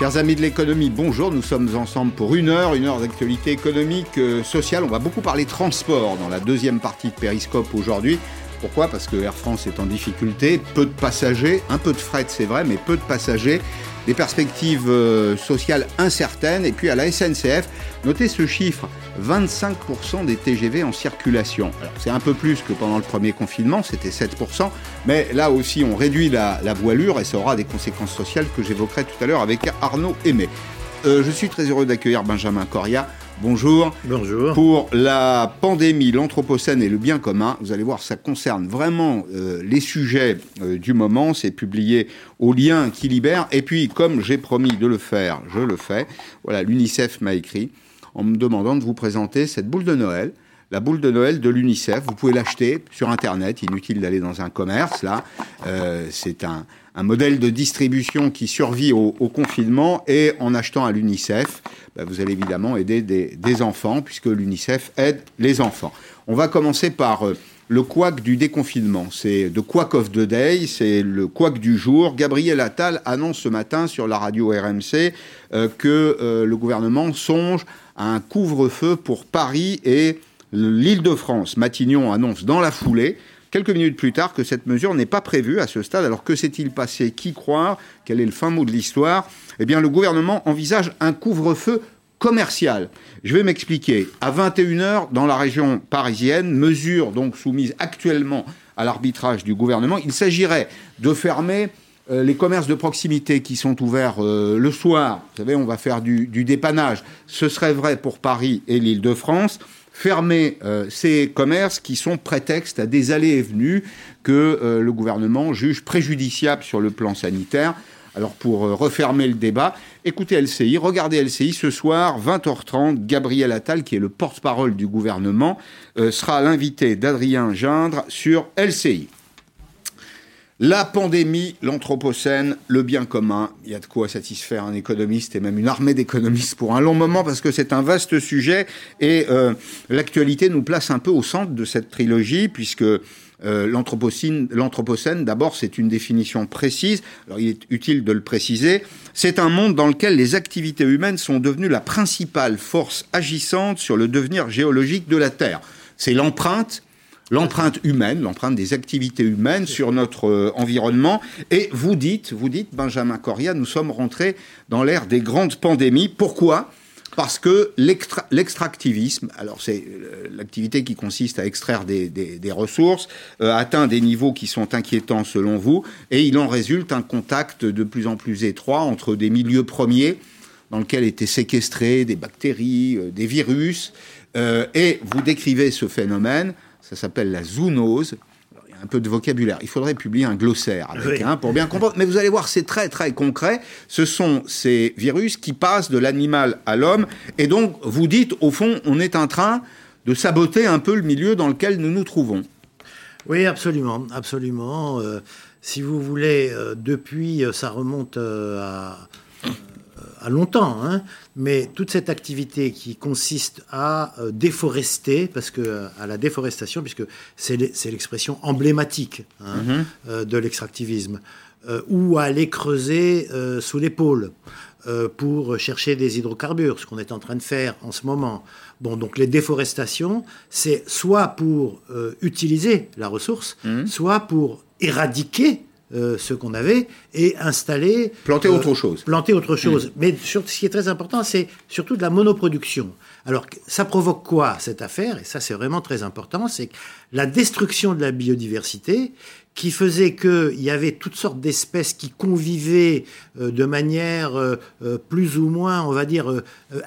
Chers amis de l'économie, bonjour. Nous sommes ensemble pour une heure, une heure d'actualité économique, euh, sociale. On va beaucoup parler transport dans la deuxième partie de Périscope aujourd'hui. Pourquoi? Parce que Air France est en difficulté, peu de passagers, un peu de fret c'est vrai, mais peu de passagers, des perspectives euh, sociales incertaines. Et puis à la SNCF, notez ce chiffre, 25% des TGV en circulation. C'est un peu plus que pendant le premier confinement, c'était 7%, mais là aussi on réduit la, voilure et ça aura des conséquences sociales que j'évoquerai tout à l'heure avec Arnaud Aimé. Euh, je suis très heureux d'accueillir Benjamin Coria. Bonjour. Bonjour. Pour la pandémie, l'Anthropocène et le bien commun, vous allez voir, ça concerne vraiment euh, les sujets euh, du moment. C'est publié au lien qui libère. Et puis, comme j'ai promis de le faire, je le fais. Voilà, l'UNICEF m'a écrit en me demandant de vous présenter cette boule de Noël. La boule de Noël de l'UNICEF, vous pouvez l'acheter sur Internet, inutile d'aller dans un commerce, là. Euh, c'est un, modèle de distribution qui survit au, confinement et en achetant à l'UNICEF, bah, vous allez évidemment aider des, enfants puisque l'UNICEF aide les enfants. On va commencer par euh, le couac du déconfinement. C'est de Quack of the Day, c'est le couac du jour. Gabriel Attal annonce ce matin sur la radio RMC euh, que le gouvernement songe un couvre-feu pour Paris et l'Île-de-France. Matignon annonce dans la foulée, quelques minutes plus tard, que cette mesure n'est pas prévue à ce stade. Alors que s'est-il passé? Qui croire? Quel est le fin mot de l'histoire? Eh bien, le gouvernement envisage un couvre-feu commercial. Je vais m'expliquer. À 21h, dans la région parisienne, mesure donc soumise actuellement à l'arbitrage du gouvernement, il s'agirait de fermer euh, les commerces de proximité qui sont ouverts euh, le soir, vous savez, on va faire du, dépannage, ce serait vrai pour Paris et l'Île-de-France. Fermer euh, ces commerces qui sont prétexte à des allées et venues que le gouvernement juge préjudiciables sur le plan sanitaire. Alors pour refermer le débat, écoutez LCI, regardez LCI ce soir, 20h30, Gabriel Attal, qui est le porte-parole du gouvernement, sera l'invité d'Adrien Gindre sur LCI. La pandémie, l'Anthropocène, le bien commun, il y a de quoi satisfaire un économiste et même une armée d'économistes pour un long moment parce que c'est un vaste sujet et euh, l'actualité nous place un peu au centre de cette trilogie puisque euh, l'Anthropocène, d'abord, c'est une définition précise. Alors, il est utile de le préciser. C'est un monde dans lequel les activités humaines sont devenues la principale force agissante sur le devenir géologique de la Terre. C'est l'empreinte l'empreinte humaine, l'empreinte des activités humaines sur notre euh, environnement. Et vous dites, vous dites, Benjamin Coria, nous sommes rentrés dans l'ère des grandes pandémies. Pourquoi? Parce que l'extractivisme, alors c'est euh, l'activité qui consiste à extraire des, ressources, euh, atteint des niveaux qui sont inquiétants selon vous, et il en résulte un contact de plus en plus étroit entre des milieux premiers dans lesquels étaient séquestrés des bactéries, des virus, et vous décrivez ce phénomène ça s'appelle la zoonose. il y a un peu de vocabulaire. Il faudrait publier un glossaire avec, hein, pour bien comprendre. Mais vous allez voir, c'est très très concret. Ce sont ces virus qui passent de l'animal à l'homme. Et donc, vous dites, au fond, on est en train de saboter un peu le milieu dans lequel nous nous trouvons. Oui, absolument, absolument. Euh, si vous voulez, euh, depuis, euh, ça remonte à à longtemps, hein, mais toute cette activité qui consiste à euh, déforester, parce que à la déforestation, puisque c'est l'expression emblématique hein, mhm. euh, de l'extractivisme, euh, ou à aller creuser sous l'épaule pour chercher des hydrocarbures, ce qu'on est en train de faire en ce moment. Bon, donc les déforestations, c'est soit pour utiliser la ressource, mhm. soit pour éradiquer euh, ce qu'on avait et installer. Planter euh, autre chose. Planter autre chose. Mm. Mais ce qui est très important, c'est surtout de la monoproduction. Alors, ça provoque quoi cette affaire? Et ça, c'est vraiment très important c'est la destruction de la biodiversité qui faisait qu'il y avait toutes sortes d'espèces qui convivaient euh, de manière plus ou moins, on va dire,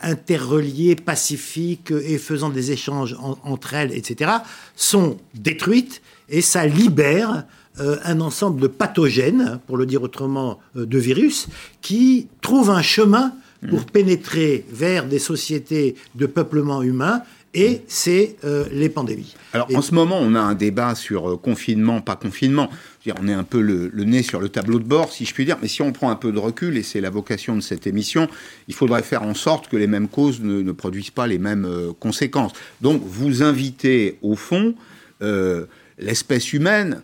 interreliées, pacifiques et faisant des échanges entre elles, etc., sont détruites et ça libère euh, un ensemble de pathogènes, pour le dire autrement, euh, de virus, qui trouvent un chemin pour mmh. pénétrer vers des sociétés de peuplement humain et c'est euh, les pandémies. Alors en ce moment, on a un débat sur confinement, pas confinement. on est un peu le, nez sur le tableau de bord, si je puis dire, mais si on prend un peu de recul, et c'est la vocation de cette émission, il faudrait faire en sorte que les mêmes causes ne, produisent pas les mêmes conséquences. Donc vous invitez au fond l'espèce humaine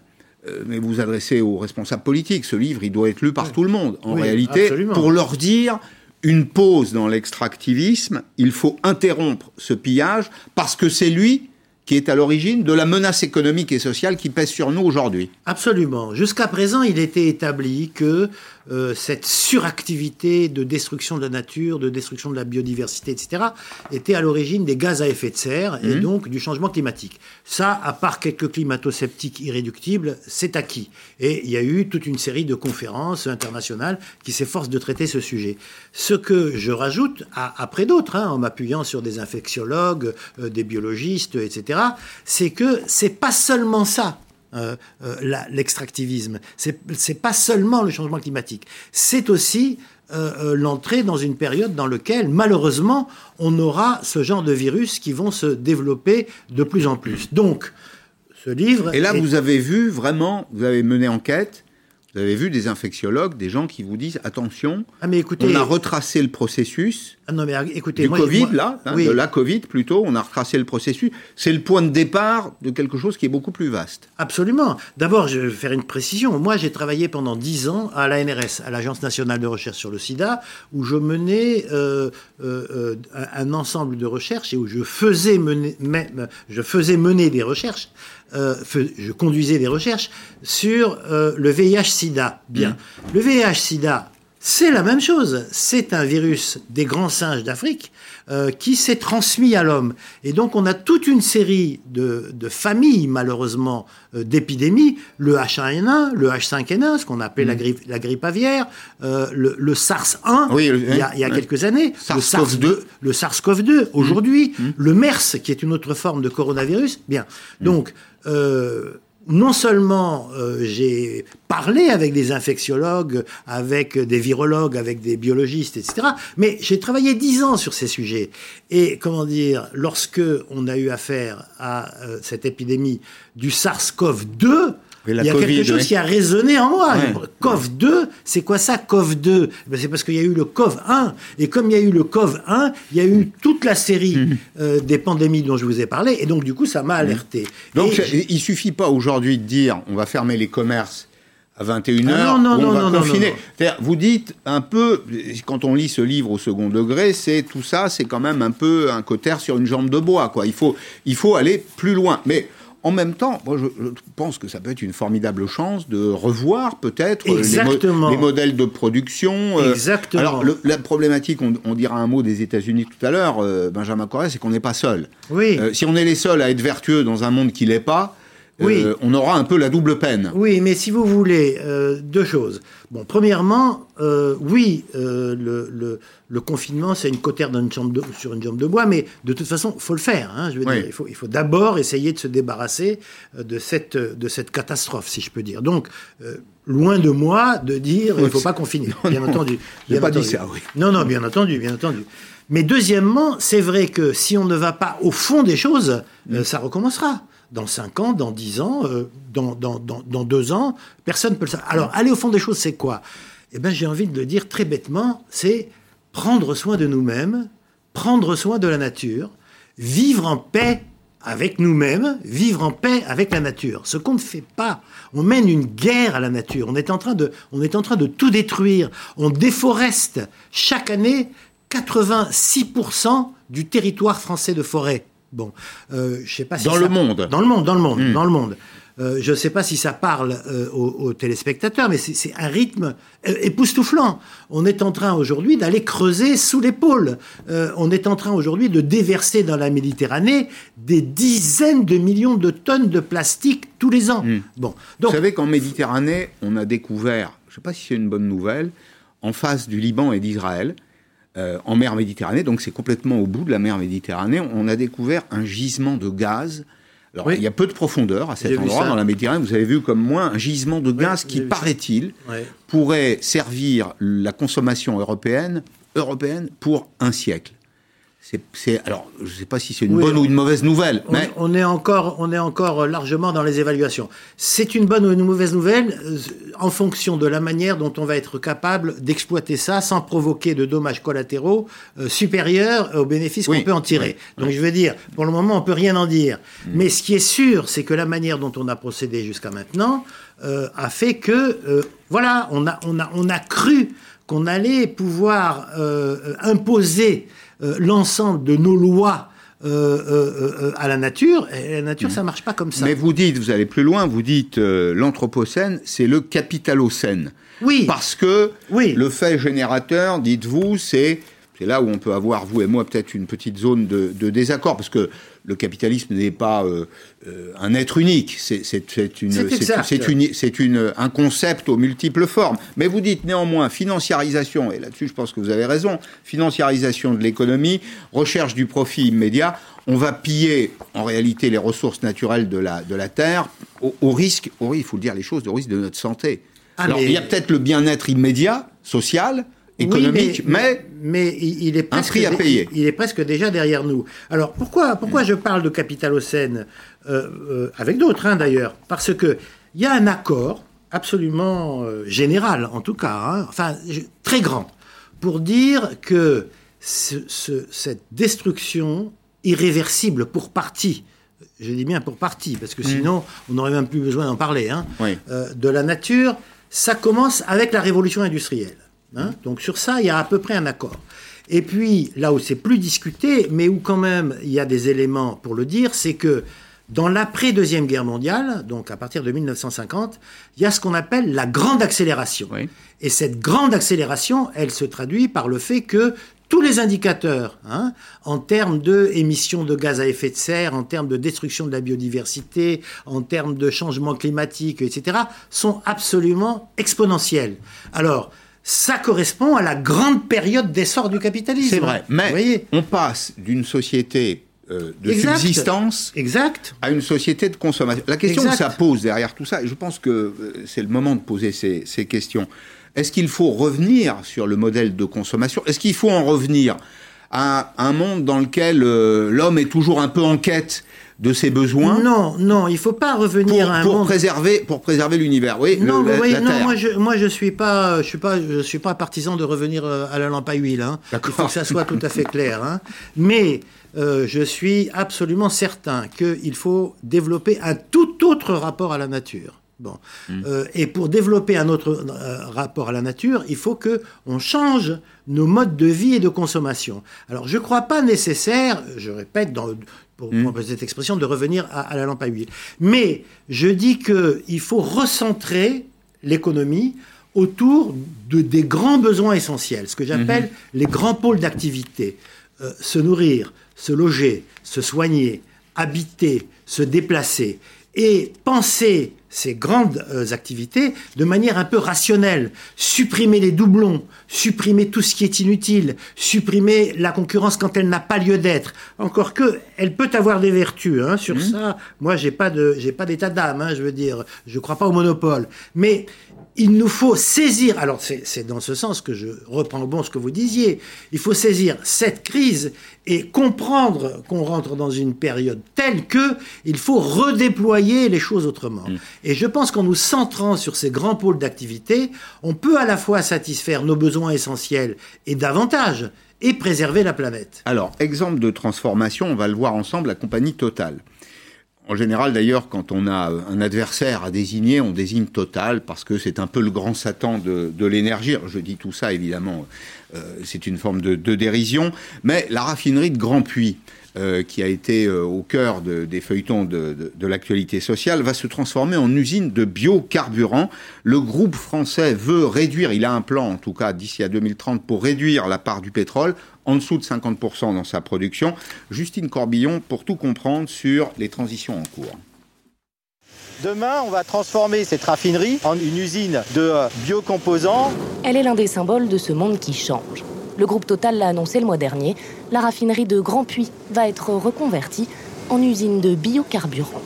mais vous vous adressez aux responsables politiques. Ce livre, il doit être lu par tout le monde, en réalité, pour leur dire une pause dans l'extractivisme, il faut interrompre ce pillage parce que c'est lui qui est à l'origine de la menace économique et sociale qui pèse sur nous aujourd'hui. Absolument. Jusqu'à présent, il était établi que euh, cette suractivité de destruction de la nature, de destruction de la biodiversité, etc., était à l'origine des gaz à effet de serre et mmh. donc du changement climatique. Ça, à part quelques climato-sceptiques irréductibles, c'est acquis. Et il y a eu toute une série de conférences internationales qui s'efforcent de traiter ce sujet. Ce que je rajoute, après d'autres, hein, en m'appuyant sur des infectiologues, euh, des biologistes, etc., c'est que c'est pas seulement ça euh, euh, l'extractivisme. C'est pas seulement le changement climatique, c'est aussi euh, l'entrée dans une période dans laquelle, malheureusement, on aura ce genre de virus qui vont se développer de plus en plus. Donc, ce livre. Et là, vous avez vu vraiment, vous avez mené enquête vous avez vu des infectiologues, des gens qui vous disent attention, ah mais écoutez, on a retracé le processus ah non mais écoutez, du Covid là, hein, de la Covid plutôt, on a retracé le processus. C'est le point de départ de quelque chose qui est beaucoup plus vaste. Absolument. D'abord, je vais faire une précision. Moi, j'ai travaillé pendant dix ans à l'ANRS, à l'Agence nationale de recherche sur le SIDA, où je menais euh, euh, euh, un ensemble de recherches et où je faisais mener, je faisais mener des recherches euh, je conduisais des recherches sur euh, le VIH-Sida. Bien. Mmh. Le VIH-Sida, c'est la même chose. C'est un virus des grands singes d'Afrique euh, qui s'est transmis à l'homme. Et donc on a toute une série de, familles, malheureusement, d'épidémies. Le H1N1, le H5N1, ce qu'on appelait la, mmh. grippe, la grippe aviaire, le, SARS-1, il, y a, quelques années, le SARS-CoV-2, aujourd'hui, mmh. le MERS, qui est une autre forme de coronavirus. Bien. Donc, euh, non seulement euh, j'ai parlé avec des infectiologues, avec des virologues, avec des biologistes, etc., mais j'ai travaillé dix ans sur ces sujets. Et comment dire, lorsque on a eu affaire à euh, cette épidémie du SARS-CoV-2, il y a quelque chose qui a résonné en moi. COV2, c'est quoi ça, COV2 ben, C'est parce qu'il y a eu le COV1. Et comme il y a eu le COV1, il y a eu toute la série mhm. euh, des pandémies dont je vous ai parlé. Et donc, du coup, ça m'a mhm. alerté. Donc, il ne suffit pas aujourd'hui de dire on va fermer les commerces à 21h, ah non, non, on va non, confiner. Vous dites un peu, quand on lit ce livre au second degré, c'est tout ça, c'est quand même un peu un cotère sur une jambe de bois. Quoi. Il, faut, il faut aller plus loin. Mais en même temps, moi, je, pense que ça peut être une formidable chance de revoir peut-être les, modèles de production. Euh, Exactement. alors, la problématique, on, dira un mot des États-Unis tout à l'heure, euh, Benjamin Corrèze, c'est qu'on n'est pas seul. Oui. Euh, si on est les seuls à être vertueux dans un monde qui l'est pas, oui. Euh, on aura un peu la double peine. Oui, mais si vous voulez, euh, deux choses. Bon, premièrement, euh, oui, le, confinement, c'est une cotère sur une jambe de bois, mais de toute façon, il faut le faire. Hein, je veux dire, il faut, il faut d'abord essayer de se débarrasser de cette, de cette catastrophe, si je peux dire. Donc, loin de moi de dire il ne faut pas confiner, bien entendu. Bien pas dit ça, oui. Non, non, bien entendu, bien entendu. Mais deuxièmement, c'est vrai que si on ne va pas au fond des choses, ça recommencera dans 5 ans, dans 10 ans, euh, dans, dans, dans, 2 ans, personne ne peut le savoir. Alors, aller au fond des choses, c'est quoi? Eh bien, j'ai envie de le dire très bêtement, c'est prendre soin de nous-mêmes, prendre soin de la nature, vivre en paix avec nous-mêmes, vivre en paix avec la nature. Ce qu'on ne fait pas, on mène une guerre à la nature. On est en train de, on est en train de tout détruire. On déforeste chaque année 86% du territoire français de forêt. Bon, euh, je sais pas si dans le monde. Dans le monde, dans le monde, hmm. dans le monde. Euh, je ne sais pas si ça parle euh, aux, téléspectateurs, mais c'est un rythme époustouflant. On est en train aujourd'hui d'aller creuser sous pôles. on est en train aujourd'hui de déverser dans la Méditerranée des dizaines de millions de tonnes de plastique tous les ans. Hmm. Bon, donc, Vous savez qu'en Méditerranée, on a découvert, je ne sais pas si c'est une bonne nouvelle, en face du Liban et d'Israël, euh, en mer Méditerranée, donc c'est complètement au bout de la mer Méditerranée, on a découvert un gisement de gaz. Alors, il y a peu de profondeur à cet endroit dans la Méditerranée. Vous avez vu comme moi un gisement de gaz qui, paraît-il, pourrait servir la consommation européenne, européenne pour un siècle c'est alors je ne sais pas si c'est une bonne ou une mauvaise nouvelle. On, mais... on, est encore on est encore largement dans les évaluations. C'est une bonne ou une mauvaise nouvelle? Euh, en fonction de la manière dont on va être capable d'exploiter ça sans provoquer de dommages collatéraux euh, supérieurs aux bénéfices qu'on peut en tirer. Donc je veux dire, pour le moment on peut rien en dire. Mm. Mais ce qui est sûr, c'est que la manière dont on a procédé jusqu'à maintenant euh, a fait que voilà, on a on a on a cru qu'on allait pouvoir euh, imposer euh, l'ensemble de nos lois euh, à la nature. Et la nature, ça marche pas comme ça. Mais vous dites, vous allez plus loin, vous dites l'anthropocène, c'est le capitalocène. Oui. Parce que oui. le fait générateur, dites-vous, c'est c'est là où on peut avoir, vous et moi, peut-être une petite zone de, de, désaccord, parce que le capitalisme n'est pas euh, euh, un être unique, c'est une, c'est une, un concept aux multiples formes. Mais vous dites néanmoins financiarisation, et là-dessus je pense que vous avez raison, financiarisation de l'économie, recherche du profit immédiat, on va piller en réalité les ressources naturelles de la, de la Terre au, au risque, au, il faut le dire les choses, au risque de notre santé. Ah, Alors il y a peut-être le bien-être immédiat, social, économique, mais, mais, il est presque, à payer. Il est presque déjà derrière nous. Alors pourquoi, pourquoi je parle de capitalocène euh, euh, avec d'autres hein, d'ailleurs? Parce que il y a un accord absolument euh, général, en tout cas, hein, enfin très grand, pour dire que cette destruction irréversible pour partie, je dis bien pour partie, parce que mm. sinon on n'aurait même plus besoin d'en parler, hein, de la nature, ça commence avec la révolution industrielle. Hein? Donc sur ça, il y a à peu près un accord. Et puis, là où c'est plus discuté, mais où quand même il y a des éléments pour le dire, c'est que dans l'après-deuxième guerre mondiale, donc à partir de 1950, il y a ce qu'on appelle la grande accélération. Et cette grande accélération, elle se traduit par le fait que tous les indicateurs, hein, en termes de émissions de gaz à effet de serre, en termes de destruction de la biodiversité, en termes de changement climatique, etc., sont absolument exponentiels. Alors, ça correspond à la grande période d'essor du capitalisme. C'est vrai, mais on passe d'une société euh, de subsistance exact. à une société de consommation. La question que ça pose derrière tout ça, et je pense que euh, c'est le moment de poser ces, questions, est-ce qu'il faut revenir sur le modèle de consommation? Est-ce qu'il faut en revenir à un monde dans lequel euh, l'homme est toujours un peu en quête de ses besoins. Non, non, il faut pas revenir pour, à un pour préserver pour préserver l'univers. Oui, non, non, moi je moi je suis pas je suis pas je suis pas partisan de revenir euh, à la lampe à huile. Hein. Il faut que ça soit tout à fait clair. Hein. Mais euh, je suis absolument certain qu'il faut développer un tout autre rapport à la nature. Bon. Hmm. Euh, et pour développer un autre rapport à la nature, il faut que on change nos modes de vie et de consommation. Alors, je ne crois pas nécessaire, je répète, dans, pour mmh. cette expression, de revenir à, la lampe à huile. Mais je dis qu'il faut recentrer l'économie autour de, des grands besoins essentiels, ce que j'appelle hmm. les grands pôles d'activité. Euh, se nourrir, se loger, se soigner, habiter, se déplacer et penser ces grandes euh, activités de manière un peu rationnelle. Supprimer les doublons, supprimer tout ce qui est inutile, supprimer la concurrence quand elle n'a pas lieu d'être. Encore que, elle peut avoir des vertus. Hein, sur mmh. ça, moi, j'ai pas de, j'ai pas d'état d'âme. Hein, je veux dire, je crois pas au monopole. Mais il nous faut saisir, alors c'est dans ce sens que je reprends bon ce que vous disiez, il faut saisir cette crise et comprendre qu'on rentre dans une période telle que il faut redéployer les choses autrement. Mm. Et je pense qu'en nous centrant sur ces grands pôles d'activité, on peut à la fois satisfaire nos besoins essentiels et davantage, et préserver la planète. Alors, exemple de transformation, on va le voir ensemble, la compagnie Total. En général, d'ailleurs, quand on a un adversaire à désigner, on désigne Total parce que c'est un peu le grand Satan de, l'énergie. Je dis tout ça, évidemment, euh, c'est une forme de, dérision. Mais la raffinerie de Grand Puy, euh, qui a été euh, au cœur des feuilletons de, l'actualité sociale, va se transformer en usine de biocarburant. Le groupe français veut réduire, il a un plan en tout cas d'ici à 2030 pour réduire la part du pétrole en dessous de 50% dans sa production. Justine Corbillon pour tout comprendre sur les transitions en cours. Demain, on va transformer cette raffinerie en une usine de euh, biocomposants. Elle est l'un des symboles de ce monde qui change. Le groupe Total l'a annoncé le mois dernier, la raffinerie de Grand Puy va être reconvertie en usine de biocarburant.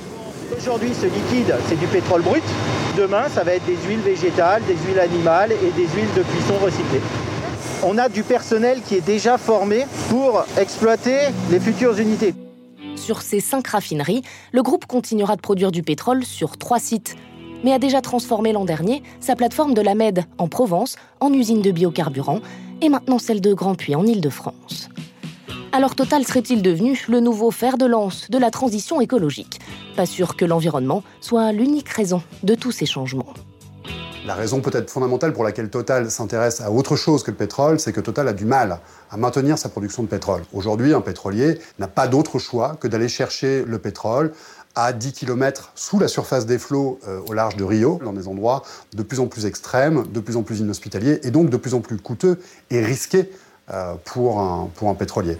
Aujourd'hui, ce liquide, c'est du pétrole brut. Demain, ça va être des huiles végétales, des huiles animales et des huiles de cuisson recyclées. On a du personnel qui est déjà formé pour exploiter les futures unités. Sur ces cinq raffineries, le groupe continuera de produire du pétrole sur trois sites, mais a déjà transformé l'an dernier sa plateforme de la Med en Provence en usine de biocarburant et maintenant celle de Grand Puy en Île-de-France. Alors Total serait-il devenu le nouveau fer de lance de la transition écologique? Pas sûr que l'environnement soit l'unique raison de tous ces changements. La raison peut-être fondamentale pour laquelle Total s'intéresse à autre chose que le pétrole, c'est que Total a du mal à maintenir sa production de pétrole. Aujourd'hui, un pétrolier n'a pas d'autre choix que d'aller chercher le pétrole à 10 km sous la surface des flots euh, au large de Rio, dans des endroits de plus en plus extrêmes, de plus en plus inhospitaliers et donc de plus en plus coûteux et risqués euh, pour, un, pour un pétrolier.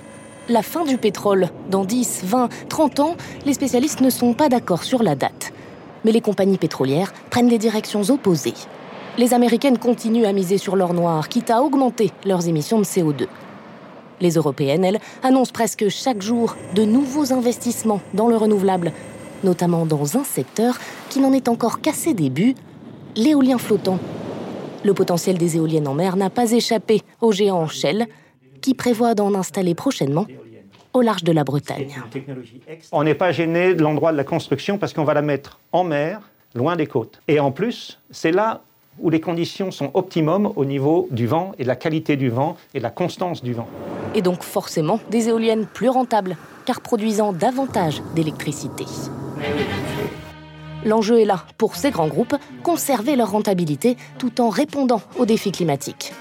La fin du pétrole, dans 10, 20, 30 ans, les spécialistes ne sont pas d'accord sur la date. Mais les compagnies pétrolières prennent des directions opposées. Les Américaines continuent à miser sur l'or noir, quitte à augmenter leurs émissions de CO2. Les Européennes, elles, annoncent presque chaque jour de nouveaux investissements dans le renouvelable, notamment dans un secteur qui n'en est encore qu'à ses débuts, l'éolien flottant. Le potentiel des éoliennes en mer n'a pas échappé au géant Shell, qui prévoit d'en installer prochainement au large de la Bretagne. On n'est pas gêné de l'endroit de la construction parce qu'on va la mettre en mer, loin des côtes. Et en plus, c'est là où les conditions sont optimum au niveau du vent et de la qualité du vent et de la constance du vent. Et donc forcément des éoliennes plus rentables, car produisant davantage d'électricité. L'enjeu est là, pour ces grands groupes, conserver leur rentabilité tout en répondant aux défis climatiques.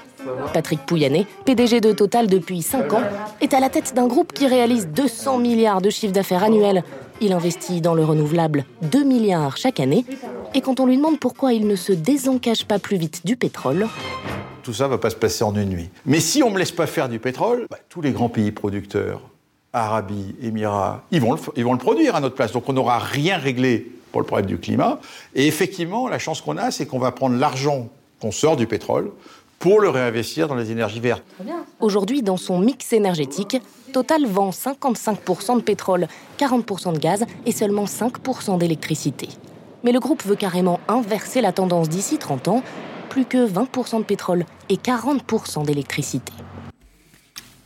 Patrick Pouyanné, PDG de Total depuis 5 ans, est à la tête d'un groupe qui réalise 200 milliards de chiffre d'affaires annuel. Il investit dans le renouvelable 2 milliards chaque année. Et quand on lui demande pourquoi il ne se désengage pas plus vite du pétrole, tout ça ne va pas se passer en une nuit. Mais si on ne me laisse pas faire du pétrole, bah, tous les grands pays producteurs, Arabie, Émirats, ils vont, le, ils vont le produire à notre place. Donc on n'aura rien réglé pour le problème du climat. Et effectivement, la chance qu'on a, c'est qu'on va prendre l'argent qu'on sort du pétrole pour le réinvestir dans les énergies vertes. Aujourd'hui, dans son mix énergétique, Total vend 55% de pétrole, 40% de gaz et seulement 5% d'électricité. Mais le groupe veut carrément inverser la tendance d'ici 30 ans, plus que 20% de pétrole et 40% d'électricité.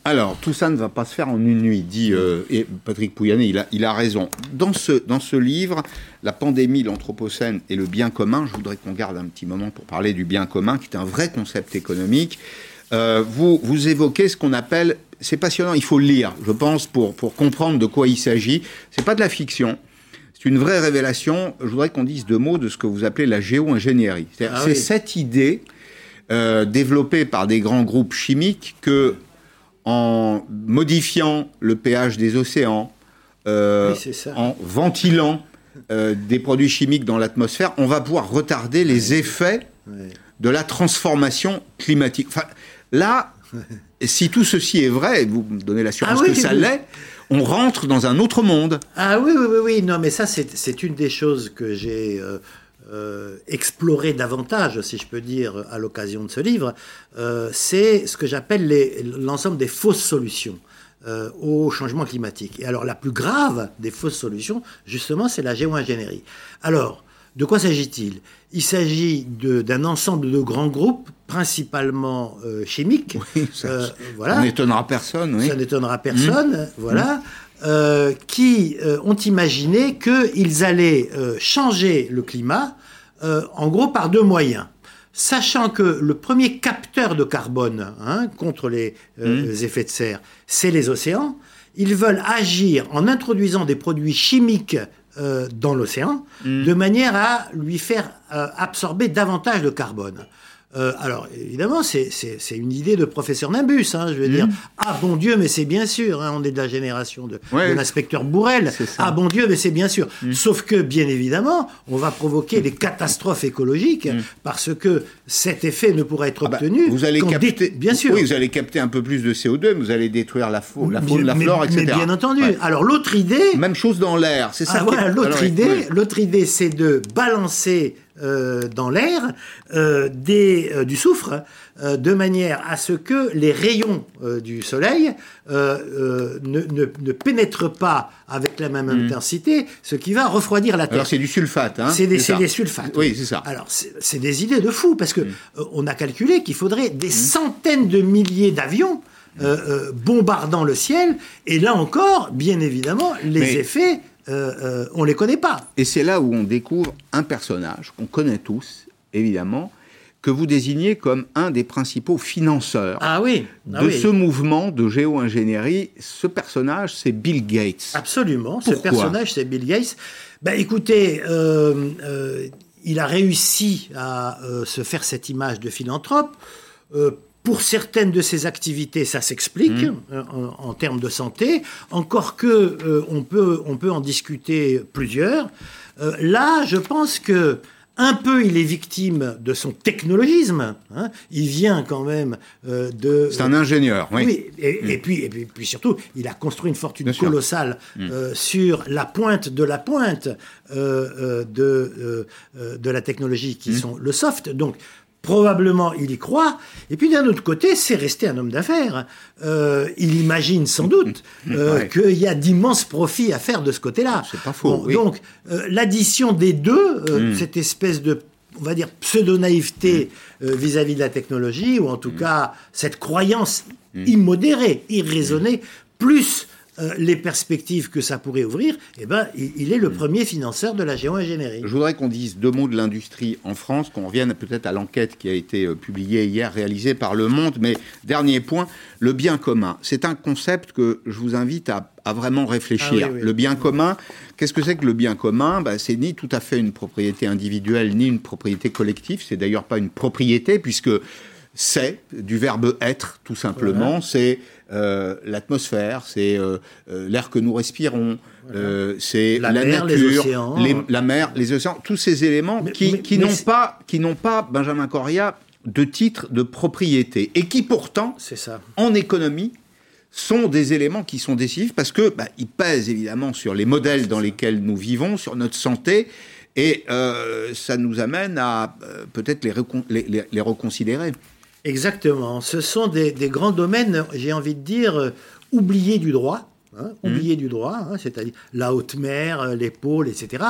Alors, tout ça ne va pas se faire en une nuit, dit euh, et Patrick Pouyanné, il a, il a raison. Dans ce, dans ce livre, La pandémie, l'Anthropocène et le bien commun, je voudrais qu'on garde un petit moment pour parler du bien commun, qui est un vrai concept économique. Euh, vous, vous évoquez ce qu'on appelle, c'est passionnant, il faut le lire, je pense, pour, pour comprendre de quoi il s'agit. C'est pas de la fiction, c'est une vraie révélation. Je voudrais qu'on dise deux mots de ce que vous appelez la géo-ingénierie. C'est ah cette idée euh, développée par des grands groupes chimiques que en modifiant le pH des océans, euh, en ventilant euh, des produits chimiques dans l'atmosphère, on va pouvoir retarder les effets de la transformation climatique. Enfin, là, si tout ceci est vrai, et vous me donnez l'assurance ah que ça l'est, on rentre dans un autre monde. Ah oui, oui, oui, oui. non, mais ça, c'est une des choses que j'ai euh, euh, explorer davantage, si je peux dire, à l'occasion de ce livre, euh, c'est ce que j'appelle l'ensemble des fausses solutions. Euh, au changement climatique. Et alors la plus grave des fausses solutions, justement, c'est la géo-ingénierie. Alors, de quoi s'agit-il? Il, s'agit d'un ensemble de grands groupes, principalement chimiques. ça, voilà. n'étonnera personne. Ça n'étonnera personne, mmh. voilà. Mmh. qui ont imaginé qu'ils allaient changer le climat euh, en gros par deux moyens. Sachant que le premier capteur de carbone hein, contre les, euh, mmh. effets de serre, c'est les océans, ils veulent agir en introduisant des produits chimiques euh, dans l'océan, mmh. de manière à lui faire absorber davantage de carbone. Euh, alors, évidemment, c'est une idée de professeur Nimbus. Hein, je veux dire, mmh. ah bon Dieu, mais c'est bien sûr. Hein, on est de la génération de, l'inspecteur Bourrel. Ah bon Dieu, mais c'est bien sûr. Mmh. Sauf que, bien évidemment, on va provoquer des catastrophes écologiques mmh. parce que cet effet ne pourra être ah bah, obtenu. vous allez capter, bien sûr. Oui, vous allez capter un peu plus de CO2, mais vous allez détruire la, faune, la, faune, la flore, etc. Mais bien entendu. Alors l'autre idée. Même chose dans l'air. C'est ça. Ah, l'autre idée, l'autre idée, c'est de balancer euh, dans l'air euh, euh, du soufre de manière à ce que les rayons du soleil ne, ne, pénètrent pas avec la même hmm. intensité, ce qui va refroidir la Terre. Alors c'est du sulfate, hein C'est des, sulfates. Oui, c'est ça. Alors c'est des idées de fou parce que hmm. on a calculé qu'il faudrait des hmm. centaines de milliers d'avions bombardant le ciel, et là encore, bien évidemment, les effets euh, euh, on ne les connaît pas. Et c'est là où on découvre un personnage qu'on connaît tous, évidemment, que vous désignez comme un des principaux financeurs ah oui, ah de ce mouvement de géo-ingénierie. Ce personnage, c'est Bill Gates. Absolument, ce personnage, c'est Bill Gates. Ben, écoutez, euh, il a réussi à se faire cette image de philanthrope. Pour certaines de ses activités, ça s'explique mmh. en, termes de santé, encore que on, peut, on peut en discuter plusieurs. là, je pense que un peu, il est victime de son technologisme. Hein. Il vient quand même euh, de. C'est un ingénieur, oui. oui et, mm. puis, et puis, surtout, il a construit une fortune colossale mm. euh, sur la pointe de la pointe euh, de, de la technologie qui mm. sont le soft. Donc, Probablement, il y croit. Et puis d'un autre côté, c'est resté un homme d'affaires. Euh, il imagine sans doute euh, qu'il y a d'immenses profits à faire de ce côté-là. C'est pas faux. Donc, euh, l'addition des deux, mm. cette espèce de on va dire pseudo-naïveté mm. vis-à-vis de la technologie, ou en tout mm. cas cette croyance immodérée, irraisonnée, plus euh, les perspectives que ça pourrait ouvrir, eh ben, il, est le premier financeur de la géo-ingénierie. Je voudrais qu'on dise deux mots de l'industrie en France, qu'on revienne peut-être à l'enquête qui a été euh, publiée hier, réalisée par Le Monde. Mais dernier point, le bien commun. C'est un concept que je vous invite à, vraiment réfléchir. Ah le bien commun, qu'est-ce que c'est que le bien commun? Ben, C'est ni tout à fait une propriété individuelle, ni une propriété collective. C'est d'ailleurs pas une propriété, puisque c'est du verbe être, tout simplement. C'est euh, l'atmosphère, c'est euh, euh, l'air que nous respirons, c'est la, nature, la mer, les océans, tous ces éléments qui, n'ont pas, qui n'ont pas, Benjamin Correa, de titre de propriété et qui pourtant, ça. en économie, sont des éléments qui sont décisifs parce que bah, ils pèsent évidemment sur les modèles dans lesquels nous vivons, sur notre santé, et ça nous amène à peut-être les, les reconsidérer. Exactement. Ce sont des, grands domaines, j'ai envie de dire, euh, oubliés du droit. Hein, mmh. oubliés du droit, hein, c'est-à-dire la haute mer, euh, les pôles, etc.,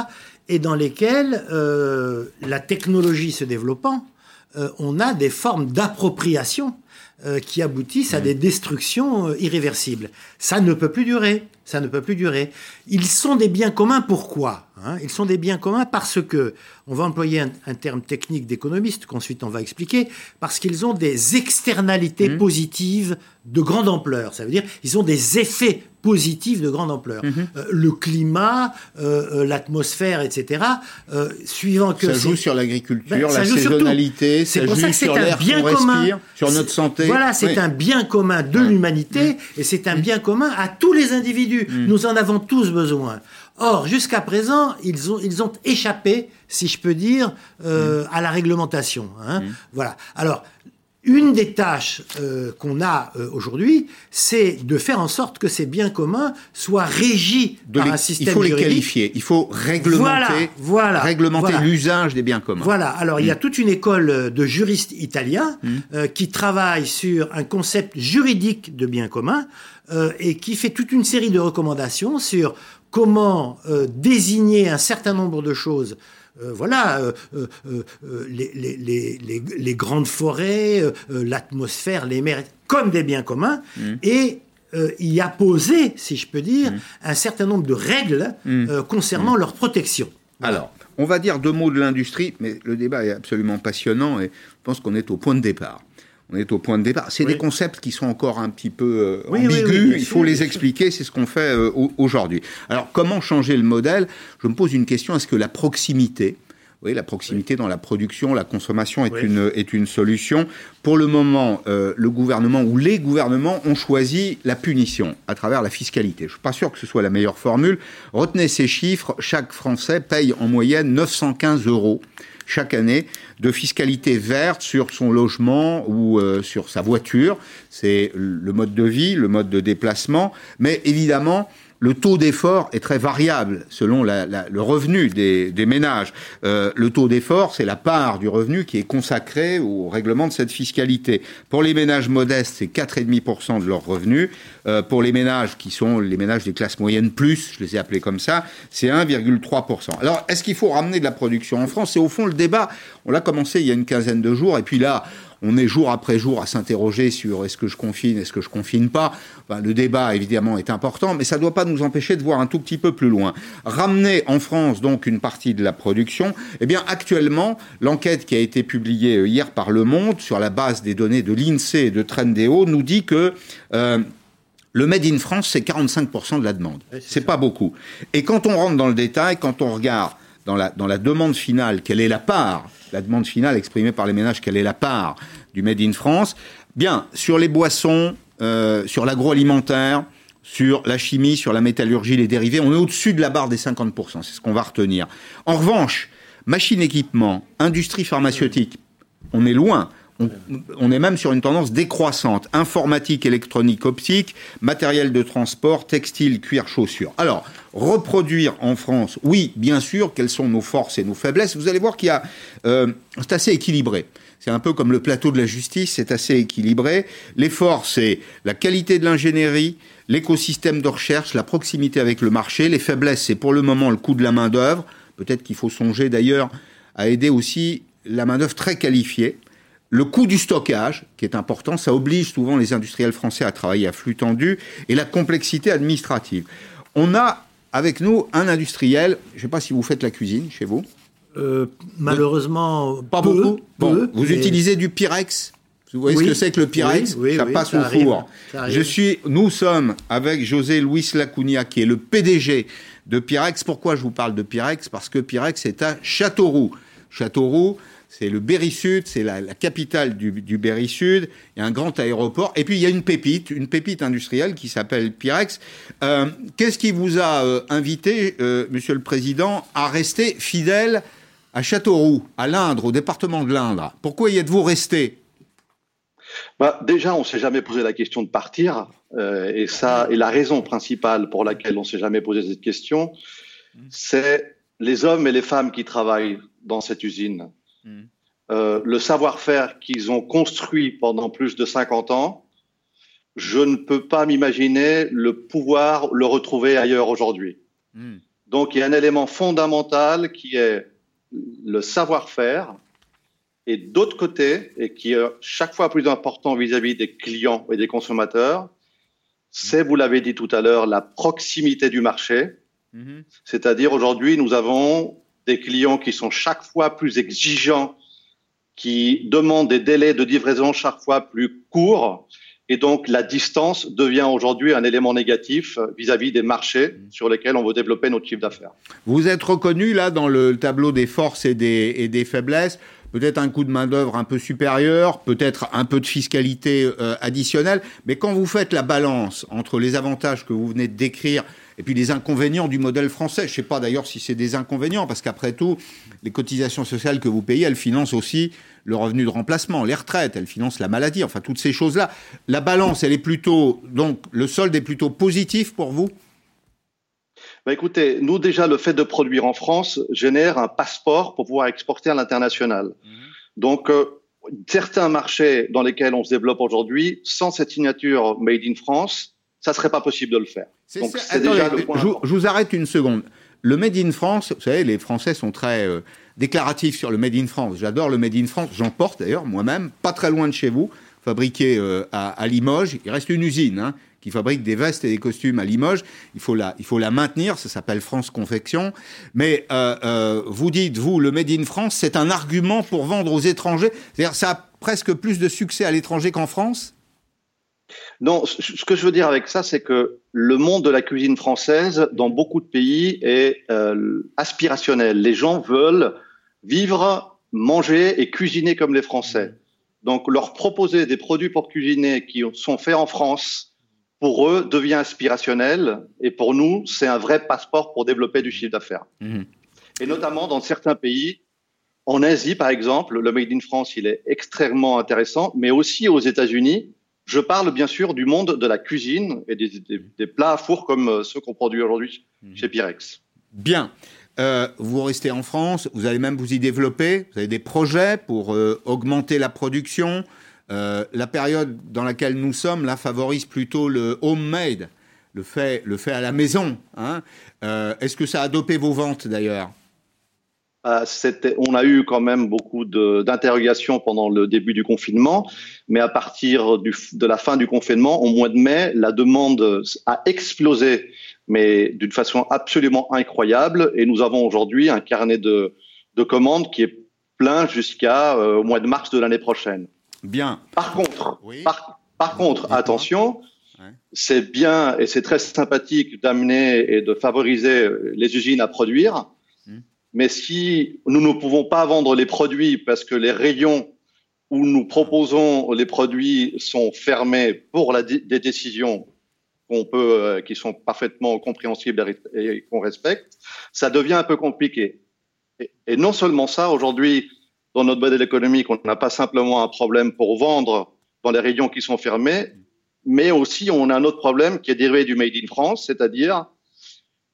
et dans lesquels euh, la technologie se développant, on a des formes d'appropriation qui aboutissent à mmh. des destructions irréversibles. Ça ne peut plus durer. Ça ne peut plus durer. Ils sont des biens communs. Pourquoi? Hein Ils sont des biens communs parce que on va employer un, terme technique d'économiste qu'ensuite on va expliquer, parce qu'ils ont des externalités mmh. positives de grande ampleur. Ça veut dire ils ont des effets positifs de grande ampleur. Mmh. Euh, le climat, euh, euh, l'atmosphère, etc. suivant que ça joue sur l'agriculture, ben, la saisonnalité, c'est pour ça que c'est un bien commun, sur notre santé. Voilà, c'est un bien commun de l'humanité mmh. et c'est un bien commun à tous les individus. Nous en avons tous besoin. Or, jusqu'à présent, ils ont, ils ont échappé, si je peux dire, euh, à la réglementation. Hein. Voilà. Alors, une des tâches euh, qu'on a euh, aujourd'hui, c'est de faire en sorte que ces biens communs soient régis par un système juridique. Il faut les qualifier, il faut réglementer, voilà, réglementer l'usage des biens communs. Voilà, alors il y a mm. toute une école de juristes italiens mm. qui travaille sur un concept juridique de biens communs et qui fait toute une série de recommandations sur comment euh, désigner un certain nombre de choses. Euh, voilà, euh, les, grandes forêts, l'atmosphère, les mers, comme des biens communs, mmh. et y apposer, si je peux dire, mmh. un certain nombre de règles mmh. concernant leur protection. Alors, on va dire deux mots de l'industrie, mais le débat est absolument passionnant et je pense qu'on est au point de départ on est au point de départ. C'est des concepts qui sont encore un petit peu euh, ambigus. il faut les expliquer. C'est ce qu'on fait euh, aujourd'hui. Alors, comment changer le modèle? Je me pose une question. Est-ce que la proximité, oui, la proximité dans la production, la consommation est, une, est une solution? Pour le moment, euh, le gouvernement ou les gouvernements ont choisi la punition à travers la fiscalité. Je ne suis pas sûr que ce soit la meilleure formule. Retenez ces chiffres. Chaque Français paye en moyenne 915 euros chaque année de fiscalité verte sur son logement ou euh, sur sa voiture. C'est le mode de vie, le mode de déplacement. Mais évidemment, le taux d'effort est très variable selon le revenu des, ménages. Euh, le taux d'effort, c'est la part du revenu qui est consacrée au règlement de cette fiscalité. Pour les ménages modestes, c'est 4,5% de leur revenu. Euh, pour les ménages qui sont les ménages des classes moyennes plus, je les ai appelés comme ça, c'est 1,3%. Alors, est-ce qu'il faut ramener de la production en France? C'est au fond le débat. On l'a commencé il y a une quinzaine de jours, et puis là, on est jour après jour à s'interroger sur est-ce que je confine, est-ce que je confine pas. le débat, évidemment, est important, mais ça ne doit pas nous empêcher de voir un tout petit peu plus loin. Ramener en France, donc, une partie de la production, eh bien, actuellement, l'enquête qui a été publiée euh, hier par Le Monde, sur la base des données de l'INSEE et de Trendéo, nous dit que... Euh, le Made in France, c'est 45% de la demande. c'est pas beaucoup. Et quand on rentre dans le détail, quand on regarde dans la, demande finale, quelle est la part, la demande finale exprimée par les ménages, quelle est la part du Made in France? Bien, sur les boissons, euh, sur l'agroalimentaire, sur la chimie, sur la métallurgie, les dérivés, on est au-dessus de la barre des 50%, c'est ce qu'on va retenir. En revanche, machine équipement, industrie pharmaceutique, on est loin. On, est même sur une tendance décroissante. Informatique, électronique, optique, matériel de transport, textile, cuir, chaussures. Alors, reproduire en France, oui, bien sûr, quelles sont nos forces et nos faiblesses. Vous allez voir qu'il y a... Euh, c'est assez équilibré. C'est un peu comme le plateau de la justice, c'est assez équilibré. Les forces, c'est la qualité de l'ingénierie, l'écosystème de recherche, la proximité avec le marché. Les faiblesses, c'est pour le moment le coût de la main-d'œuvre. Peut-être qu'il faut songer d'ailleurs à aider aussi la main-d'œuvre très qualifiée. Le coût du stockage, qui est important, ça oblige souvent les industriels français à travailler à flux tendu, et la complexité administrative. On a avec nous un industriel, je ne sais pas si vous faites la cuisine chez vous. Euh, malheureusement, pas beaucoup. Bon, vous utilisez du Pyrex vous voyez ce que c'est que le Pyrex Ça passe au four. Je suis, nous sommes avec José Luis Lacunha, qui est le PDG de Pyrex. Pourquoi je vous parle de Pyrex? Parce que Pyrex est à Châteauroux. Châteauroux, c'est le Berry Sud, c'est la, capitale du, Berry Sud. Il y a un grand aéroport. Et puis il y a une pépite, une pépite industrielle qui s'appelle Pyrex. Euh, qu'est-ce qui vous a euh, invité, euh, Monsieur le Président, à rester fidèle à Châteauroux, à l'Indre, au département de l'Indre? Pourquoi y êtes-vous resté? Bah, déjà, on s'est jamais posé la question de partir, euh, et ça, et la raison principale pour laquelle on s'est jamais posé cette question, c'est les hommes et les femmes qui travaillent dans cette usine. Euh, le savoir-faire qu'ils ont construit pendant plus de 50 ans, je ne peux pas m'imaginer le pouvoir le retrouver ailleurs aujourd'hui. Mm. Donc il y a un élément fondamental qui est le savoir-faire, et d'autre côté, et qui est chaque fois plus important vis-à-vis des clients et des consommateurs, c'est, vous l'avez dit tout à l'heure, la proximité du marché. Mhm. C'est-à-dire aujourd'hui, nous avons des clients qui sont chaque fois plus exigeants, qui demandent des délais de livraison chaque fois plus courts. Et donc, la distance devient aujourd'hui un élément négatif vis-à-vis des marchés mhm. sur lesquels on veut développer notre chiffre d'affaires. Vous êtes reconnu là dans le tableau des forces et des, et des faiblesses peut-être un coût de main-d'œuvre un peu supérieur, peut-être un peu de fiscalité euh, additionnelle, mais quand vous faites la balance entre les avantages que vous venez de décrire et puis les inconvénients du modèle français, je ne sais pas d'ailleurs si c'est des inconvénients, parce qu'après tout, les cotisations sociales que vous payez, elles financent aussi le revenu de remplacement, les retraites, elles financent la maladie, enfin toutes ces choses-là. La balance, elle est plutôt, donc le solde est plutôt positif pour vous? Bah, écoutez, nous déjà, le fait de produire en France génère un passeport pour pouvoir exporter à l'international. Mhm. Donc, euh, certains marchés dans lesquels on se développe aujourd'hui, sans cette signature Made in France, ça serait pas possible de le faire. Donc, c'est déjà le point je, je, vous arrête une seconde. Le Made in France, vous savez, les Français sont très euh, déclaratifs sur le Made in France. J'adore le Made in France. J'en porte d'ailleurs moi-même, pas très loin de chez vous, fabriqué euh, à, à, Limoges. Il reste une usine. Hein qui fabrique des vestes et des costumes à Limoges. Il faut la, il faut la maintenir. Ça s'appelle France Confection. Mais euh, vous dites, vous, le Made in France, c'est un argument pour vendre aux étrangers. C'est-à-dire, ça a presque plus de succès à l'étranger qu'en France? Non, ce que je veux dire avec ça, c'est que le monde de la cuisine française, dans beaucoup de pays, est euh, aspirationnel. Les gens veulent vivre, manger et cuisiner comme les Français. Donc, leur proposer des produits pour cuisiner qui sont faits en France, pour eux, devient inspirationnel. Et pour nous, c'est un vrai passeport pour développer du chiffre d'affaires. Mhm. Et notamment dans certains pays, en Asie, par exemple, le Made in France, il est extrêmement intéressant, mais aussi aux États-Unis. Je parle bien sûr du monde de la cuisine et des, plats à four comme euh, ceux qu'on produit aujourd'hui mhm. chez Pyrex. Bien. Euh, vous restez en France, vous allez même vous y développer, vous avez des projets pour euh, augmenter la production, euh, la période dans laquelle nous sommes, là, favorise plutôt le homemade, le fait, le fait à la maison. Hein. Est-ce que ça a dopé vos ventes d'ailleurs? On a eu quand même beaucoup d'interrogations pendant le début du confinement, mais à partir de la fin du confinement, au mois de mai, la demande a explosé, mais d'une façon absolument incroyable. Et nous avons aujourd'hui un carnet de, commandes qui est plein jusqu'au mois de mars de l'année prochaine. Bien. Par contre, par, contre, attention, c'est bien et c'est très sympathique d'amener et de favoriser les usines à produire. Mais si nous ne pouvons pas vendre les produits parce que les rayons où nous proposons les produits sont fermés pour des décisions euh, qui sont parfaitement compréhensibles et qu'on respecte, ça devient un peu compliqué. Et, et non seulement ça, aujourd'hui, dans notre modèle économique, on n'a pas simplement un problème pour vendre dans les régions qui sont fermées, mais aussi on a un autre problème qui est dérivé du Made in France, c'est-à-dire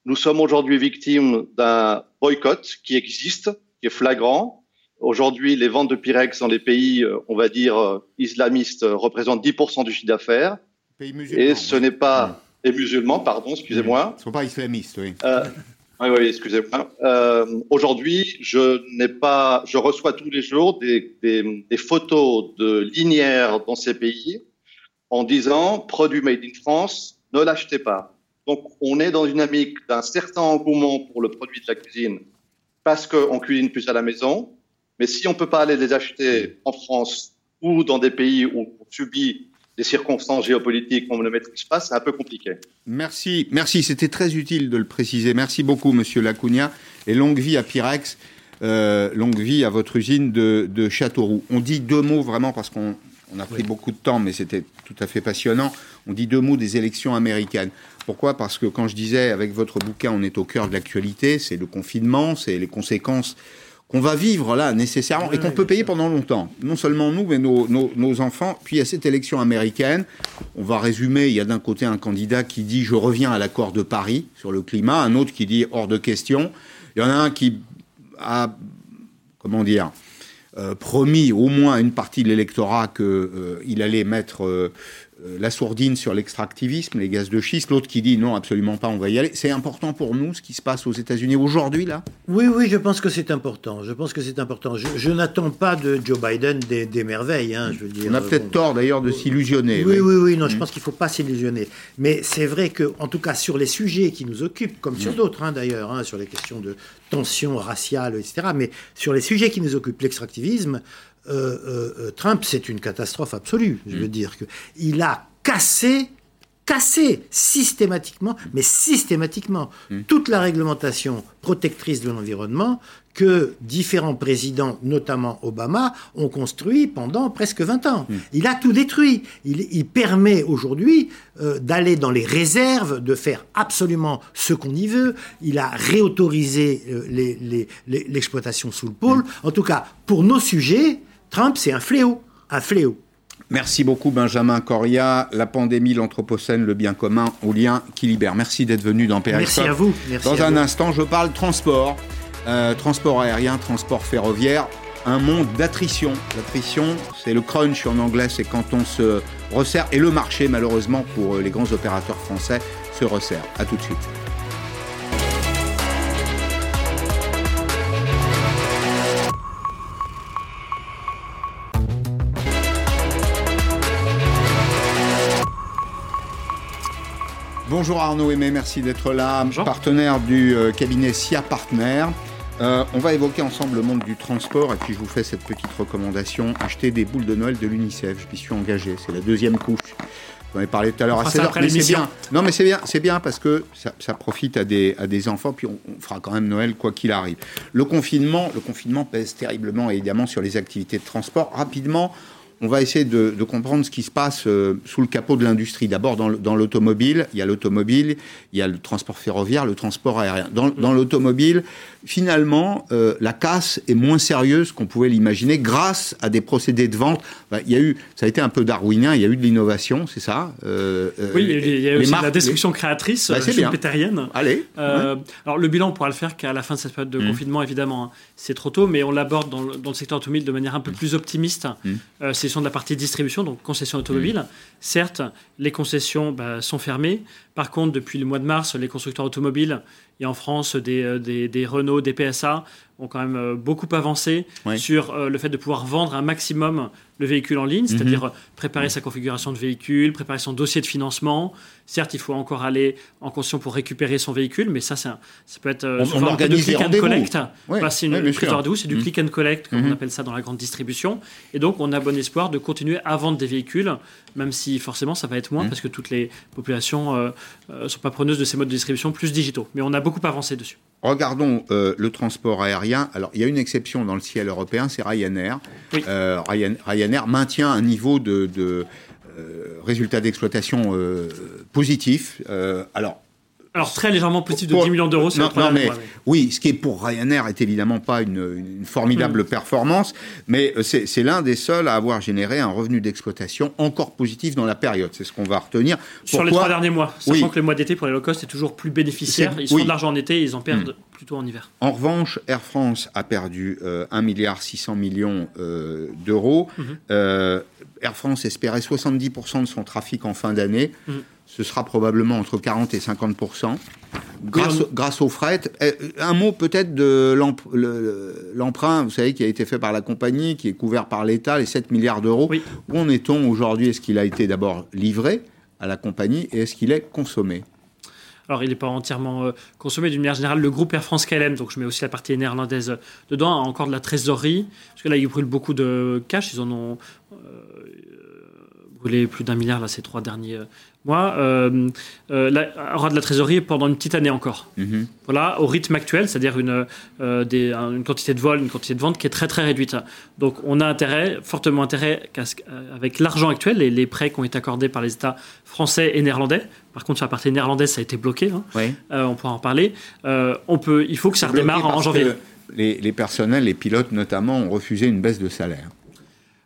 nous sommes aujourd'hui victimes d'un boycott qui existe, qui est flagrant. Aujourd'hui, les ventes de Pyrex dans les pays, euh, on va dire, euh, islamistes représentent 10% du chiffre d'affaires. Et ce n'est pas... Et musulmans, pardon, excusez-moi. Ils ne sont pas islamistes, oui. Euh, oui, oui, excusez-moi. Euh, Aujourd'hui, je n'ai pas, je reçois tous les jours des, des, des, photos de linières dans ces pays en disant produit made in France, ne l'achetez pas. Donc, on est dans une dynamique d'un certain engouement pour le produit de la cuisine parce qu'on cuisine plus à la maison. Mais si on peut pas aller les acheter en France ou dans des pays où on subit des circonstances géopolitiques, on ne maîtrise pas, c'est un peu compliqué. Merci, merci, c'était très utile de le préciser. Merci beaucoup, Monsieur Lacounia, et longue vie à Pyrex, euh, longue vie à votre usine de Châteauroux. On dit deux mots vraiment parce qu'on on a pris oui. beaucoup de temps, mais c'était tout à fait passionnant. On dit deux mots des élections américaines. Pourquoi? Parce que quand je disais avec votre bouquin, on est au cœur de l'actualité, c'est le confinement, c'est les conséquences qu'on va vivre là nécessairement et qu'on peut payer pendant longtemps. Non seulement nous, mais nos, nos, nos, enfants. Puis il y a cette élection américaine. On va résumer. Il y a d'un côté un candidat qui dit je reviens à l'accord de Paris sur le climat, un autre qui dit hors de question. Il y en a un qui a comment dire promis au moins une partie de l'électorat qu'il euh, allait mettre euh, la sourdine sur l'extractivisme, les gaz de schiste, l'autre qui dit non, absolument pas, on va y aller. C'est important pour nous ce qui se passe aux États-Unis aujourd'hui, là? Oui, oui, je pense que c'est important. Je pense que c'est important. Je, je n'attends pas de Joe Biden des, des merveilles. Hein, je veux dire, on a peut-être bon, tort d'ailleurs de s'illusionner. Oui, oui, oui, oui, non, mmh. je pense qu'il ne faut pas s'illusionner. Mais c'est vrai que, en tout cas, sur les sujets qui nous occupent, comme sur mmh. d'autres hein, d'ailleurs, hein, sur les questions de tension raciale, etc., mais sur les sujets qui nous occupent, l'extractivisme, euh, euh, Trump, c'est une catastrophe absolue. Je veux mmh. dire que il a cassé, cassé systématiquement, mais systématiquement, mmh. toute la réglementation protectrice de l'environnement que différents présidents, notamment Obama, ont construit pendant presque 20 ans. Mmh. Il a tout détruit. Il, il permet aujourd'hui euh, d'aller dans les réserves, de faire absolument ce qu'on y veut. Il a réautorisé euh, l'exploitation les, les, sous le pôle. En tout cas, pour nos sujets, Trump, c'est un fléau, un fléau. Merci beaucoup Benjamin Coria. La pandémie, l'anthropocène, le bien commun, au lien qui libère. Merci d'être venu dans PRX. Merci à vous. Merci dans à un vous. instant, je parle transport, euh, transport aérien, transport ferroviaire. Un monde d'attrition. L'attrition, c'est le crunch en anglais, c'est quand on se resserre. Et le marché, malheureusement, pour les grands opérateurs français, se resserre. A tout de suite. Bonjour Arnaud Aimé, merci d'être là, Bonjour. partenaire du euh, cabinet SIA Partner. Euh, on va évoquer ensemble le monde du transport et puis je vous fais cette petite recommandation acheter des boules de Noël de l'UNICEF. Je m'y suis engagé, c'est la deuxième couche. J'en ai parlé tout à l'heure à 16h, mais c'est bien. Non, mais c'est bien, c'est bien parce que ça, ça, profite à des, à des enfants, puis on, on fera quand même Noël quoi qu'il arrive. Le confinement, le confinement pèse terriblement évidemment sur les activités de transport. Rapidement, on va essayer de, de, comprendre ce qui se passe euh, sous le capot de l'industrie. D'abord, dans, l'automobile, il y a l'automobile, il y a le transport ferroviaire, le transport aérien. Dans, dans l'automobile, finalement, euh, la casse est moins sérieuse qu'on pouvait l'imaginer grâce à des procédés de vente. Bah, il y a eu, ça a été un peu darwinien, il y a eu de l'innovation, c'est ça euh, Oui, il y a eu aussi marques, la destruction les... créatrice bah, schumpeterienne. Allez. Ouais. Alors, le bilan, on pourra le faire qu'à la fin de cette période de mmh. confinement, évidemment. Hein. C'est trop tôt, mais on l'aborde dans, dans, le secteur automobile de manière un peu mmh. plus optimiste. Mmh. c'est de la partie distribution, donc concession automobile. Mmh. Certes, les concessions bah, sont fermées. Par contre, depuis le mois de mars, les constructeurs automobiles, et en France, des, des, des Renault, des PSA, ont quand même beaucoup avancé sur euh, le fait de pouvoir vendre un maximum le véhicule en ligne, c'est-à-dire -hmm. préparer sa configuration de véhicule, préparer son dossier de financement. Certes, il faut encore aller en concession pour récupérer son véhicule, mais ça, un, ça peut être euh, on, on organise click and collect. Oui. Bah, c'est une de c'est du -hmm. click and collect, comme on appelle ça dans la grande distribution. Et donc, on a bon espoir de continuer à vendre des véhicules, même si forcément, ça va être moins, parce que toutes les populations ne euh, sont pas preneuses de ces modes de distribution plus digitaux. Mais on a beaucoup avancé dessus. Regardons euh, le transport aérien. Alors, il y a une exception dans le ciel européen, c'est Ryanair. Euh, Ryanair maintient un niveau de, de euh, résultat d'exploitation positif. alors, alors très légèrement petit de 10 millions d'euros sur non, mais, Oui, ce qui est pour Ryanair est évidemment pas une, formidable mm. performance, mais euh, c'est l'un des seuls à avoir généré un revenu d'exploitation encore positif dans la période. C'est ce qu'on va retenir. sur les trois derniers mois, sachant que le mois d'été pour les low cost est toujours plus bénéficiaire. Ils font de l'argent en été, ils en perdent mm. plutôt en hiver. En revanche, Air France a perdu 1,6 euh, milliard 600 millions euh, d'euros. Mm-hmm. Air France espérait 70% de son trafic en fin d'année. Ce sera probablement entre 40 et 50 grâce, grâce au fret. Eh, un mot peut-être de l'emprunt, vous savez, qui a été fait par la compagnie, qui est couvert par l'État, les 7 milliards d'euros. Où en est-on aujourd'hui? Est-ce qu'il a été d'abord livré à la compagnie et est-ce qu'il est consommé? Alors, il n'est pas entièrement euh, consommé d'une manière générale. Le groupe Air France KLM, donc je mets aussi la partie néerlandaise dedans, a encore de la trésorerie. Parce que là, ils brûlent beaucoup de cash. Ils en ont euh, brûlé plus d'un milliard là, ces trois derniers moi, euh, euh, aura de la trésorerie pendant une petite année encore. Mhm. Voilà, au rythme actuel, c'est-à-dire une, euh, une quantité de vol, une quantité de vente qui est très très réduite. Donc on a intérêt, fortement intérêt, avec l'argent actuel et les prêts qui ont été accordés par les États français et néerlandais. Par contre, sur la partie néerlandaise, ça a été bloqué. Hein. on pourra en parler. on peut, il faut que ça redémarre en janvier. Les, les personnels, les pilotes notamment, ont refusé une baisse de salaire.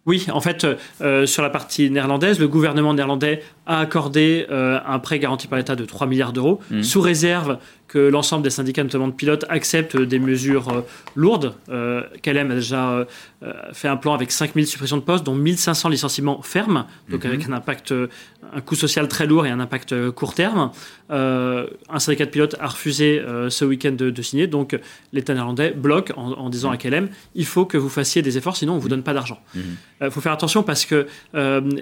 Oui, en fait, euh, sur la partie néerlandaise, le gouvernement néerlandais a accordé euh, un prêt garanti par l'État de 3 milliards d'euros, mmh. sous réserve que l'ensemble des syndicats, notamment de pilotes, acceptent des mesures euh, lourdes. Euh, KLM a déjà fait un plan avec 5000 suppressions de postes, dont 1500 licenciements fermes, donc mhm. avec un impact, un coût social très lourd et un impact court terme. un syndicat de pilotes a refusé ce week-end de, signer, donc l'État néerlandais bloque en, disant à KLM il faut que vous fassiez des efforts, sinon on ne vous donne pas d'argent. Il faut faire attention parce que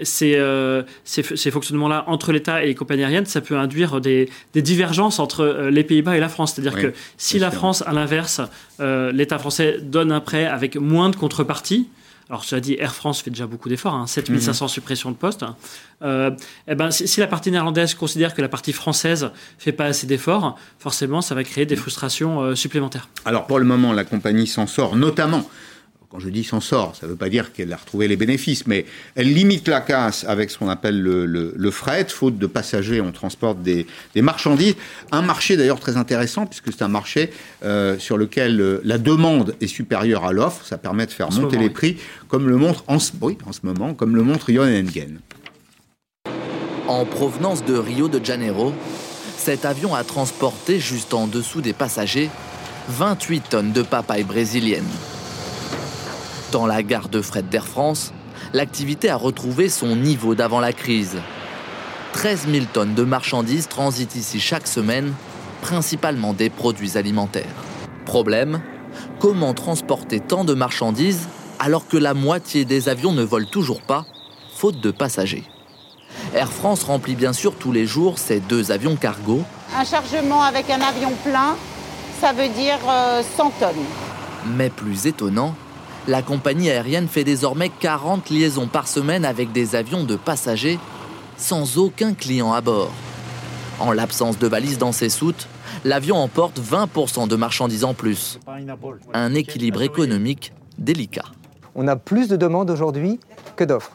ces, ces, fonctionnements-là entre l'État et les compagnies aériennes, ça peut induire des, des divergences entre les pays Pays-Bas et la France. C'est-à-dire que si la France, à l'inverse, euh, l'État français donne un prêt avec moins de contrepartie, alors, cela dit, Air France fait déjà beaucoup d'efforts, hein, 7500 mhm. suppressions de postes. Euh, eh ben, si, la partie néerlandaise considère que la partie française fait pas assez d'efforts, forcément, ça va créer des frustrations euh, supplémentaires. Alors, pour le moment, la compagnie s'en sort, notamment quand je dis s'en sort, ça ne veut pas dire qu'elle a retrouvé les bénéfices, mais elle limite la casse avec ce qu'on appelle le, fret. Faute de passagers, on transporte des, marchandises. Un marché d'ailleurs très intéressant, puisque c'est un marché euh, sur lequel euh, la demande est supérieure à l'offre. Ça permet de faire monter les prix, comme le montre en ce, en ce moment, comme le montre Engen. En provenance de Rio de Janeiro, cet avion a transporté juste en dessous des passagers 28 tonnes de papaye brésilienne. Dans la gare de fret d'Air France, l'activité a retrouvé son niveau d'avant la crise. 13 000 tonnes de marchandises transitent ici chaque semaine, principalement des produits alimentaires. Problème Comment transporter tant de marchandises alors que la moitié des avions ne volent toujours pas, faute de passagers? Air France remplit bien sûr tous les jours ses deux avions cargo. Un chargement avec un avion plein, ça veut dire 100 euh, tonnes. Mais plus étonnant, la compagnie aérienne fait désormais 40 liaisons par semaine avec des avions de passagers sans aucun client à bord. En l'absence de valises dans ses soutes, l'avion emporte 20% de marchandises en plus. Un équilibre économique délicat. On a plus de demandes aujourd'hui que d'offres.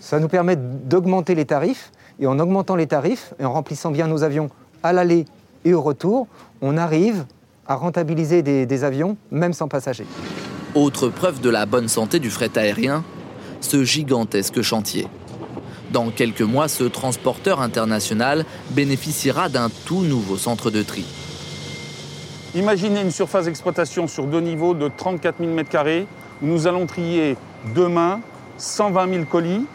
Ça nous permet d'augmenter les tarifs et en augmentant les tarifs et en remplissant bien nos avions à l'aller et au retour, on arrive à rentabiliser des, des avions même sans passagers. Autre preuve de la bonne santé du fret aérien, ce gigantesque chantier. Dans quelques mois, ce transporteur international bénéficiera d'un tout nouveau centre de tri. Imaginez une surface d'exploitation sur deux niveaux de 34 000 m2 où nous allons trier demain 120 000 colis,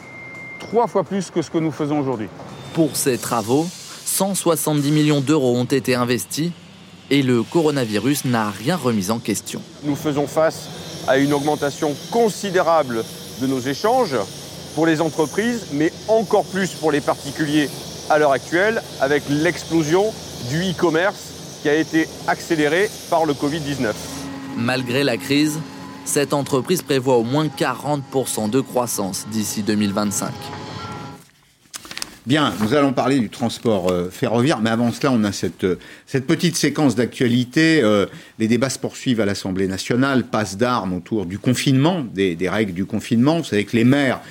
trois fois plus que ce que nous faisons aujourd'hui. Pour ces travaux, 170 millions d'euros ont été investis et le coronavirus n'a rien remis en question. Nous faisons face à une augmentation considérable de nos échanges pour les entreprises, mais encore plus pour les particuliers à l'heure actuelle, avec l'explosion du e-commerce qui a été accélérée par le Covid-19. Malgré la crise, cette entreprise prévoit au moins 40% de croissance d'ici 2025. Bien, nous allons parler du transport euh, ferroviaire, mais avant cela, on a cette, euh, petite séquence d'actualité. Euh, les débats se poursuivent à l'Assemblée nationale, passe d'armes autour du confinement, des, des, règles du confinement. Vous savez que les maires,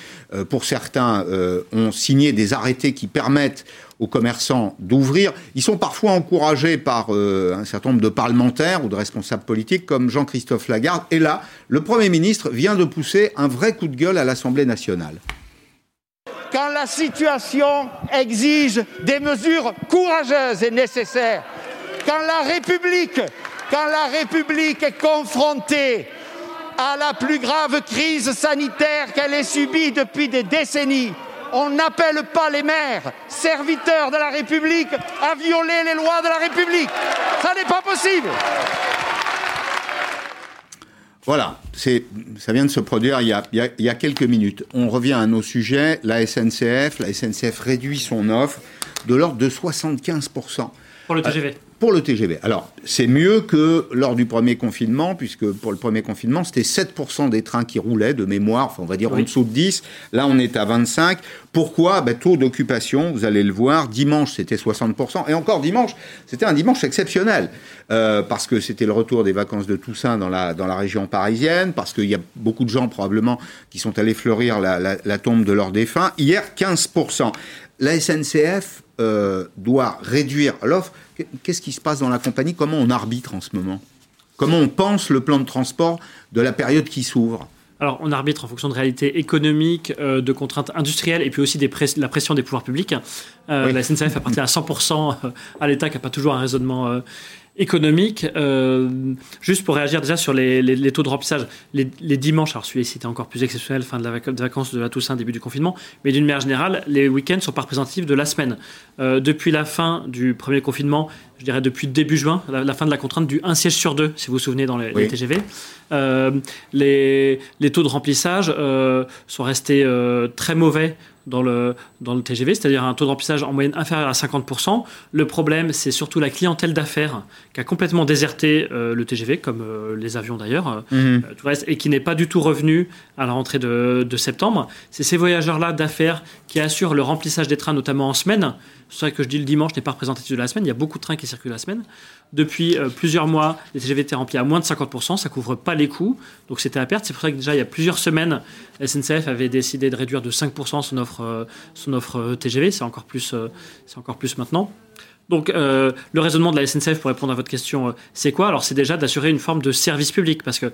pour certains, ont signé des arrêtés qui permettent aux commerçants d'ouvrir. Ils sont parfois encouragés par un certain nombre de parlementaires ou de responsables politiques comme Jean-Christophe Lagarde. Et là, le Premier ministre vient de pousser un vrai coup de gueule à l'Assemblée nationale la situation exige des mesures courageuses et nécessaires, quand la République, est confrontée à la plus grave crise sanitaire qu'elle ait subie depuis des décennies, on n'appelle pas les maires, serviteurs de la République, à violer les lois de la République. Ça n'est pas possible. Voilà, ça vient de se produire il y, a, il y, a, quelques minutes. On revient à nos sujets. La SNCF, la SNCF réduit son offre de l'ordre de 75%. Pour le TGV pour le TGV. Alors, c'est mieux que lors du premier confinement, puisque pour le premier confinement, c'était 7% des trains qui roulaient de mémoire, enfin, on va dire en dessous de 10. Là, on est à 25. Pourquoi? Ben, Taux d'occupation, vous allez le voir, dimanche, c'était 60%. Et encore dimanche, c'était un dimanche exceptionnel, euh, parce que c'était le retour des vacances de Toussaint dans la, dans la région parisienne, parce qu'il y a beaucoup de gens probablement qui sont allés fleurir la, la, la tombe de leurs défunts. Hier, 15%. La SNCF euh, doit réduire l'offre. Qu'est-ce qui se passe dans la compagnie? Comment on arbitre en ce moment? Comment on pense le plan de transport de la période qui s'ouvre? Alors, on arbitre en fonction de réalités économiques, euh, de contraintes industrielles et puis aussi des la pression des pouvoirs publics. Euh, la SNCF appartient à 100% à l'État qui n'a pas toujours un raisonnement économique. Euh, juste pour réagir déjà sur les, les, les taux de remplissage, les, les dimanches, alors celui-ci était encore plus exceptionnel, fin de la vacances de la Toussaint, début du confinement, mais d'une manière générale, les week-ends sont pas représentatifs de la semaine. Euh, depuis la fin du premier confinement, je dirais depuis début juin, la, la, fin de la contrainte du un siège sur deux, si vous vous souvenez, dans les, oui. TGV, euh, les, les, taux de remplissage euh, sont restés euh, très mauvais dans le, dans le TGV, c'est-à-dire un taux de remplissage en moyenne inférieur à 50%. Le problème, c'est surtout la clientèle d'affaires qui a complètement déserté euh, le TGV, comme euh, les avions d'ailleurs, mmh. euh, tout reste, et qui n'est pas du tout revenu à la rentrée de, de septembre. C'est ces voyageurs-là d'affaires qui assurent le remplissage des trains, notamment en semaine. C'est vrai que je dis le dimanche n'est pas représentatif de la semaine, il y a beaucoup de trains qui circulent la semaine. Depuis euh, plusieurs mois, les TGV étaient remplis à moins de 50%, ça couvre pas les coûts, donc c'était à perte. C'est pour ça que déjà il y a plusieurs semaines, la SNCF avait décidé de réduire de 5% son offre, euh, son offre euh, TGV, c'est encore, plus, c'est encore plus maintenant. Donc le raisonnement de la SNCF pour répondre à votre question, c'est quoi? Alors c'est déjà d'assurer une forme de service public parce que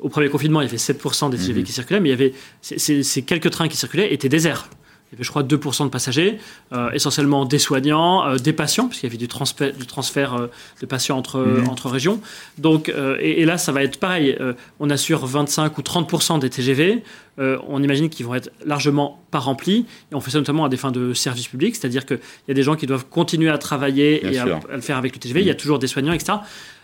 au premier confinement il y avait 7% des TGV mmh. qui circulaient, mais il y avait ces quelques trains qui circulaient étaient déserts. Il y avait, je crois, 2% de passagers, euh, essentiellement des soignants, euh, des patients, puisqu'il y avait du transfert, du transfert euh, de patients entre, mmh. entre régions. Donc, et, et, là, ça va être pareil. on assure 25 ou 30% des TGV. on imagine qu'ils vont être largement pas remplis. Et on fait ça notamment à des fins de service public, c'est-à-dire qu'il y a des gens qui doivent continuer à travailler Bien et à, à, le faire avec le TGV. Mmh. Il y a toujours des soignants, etc.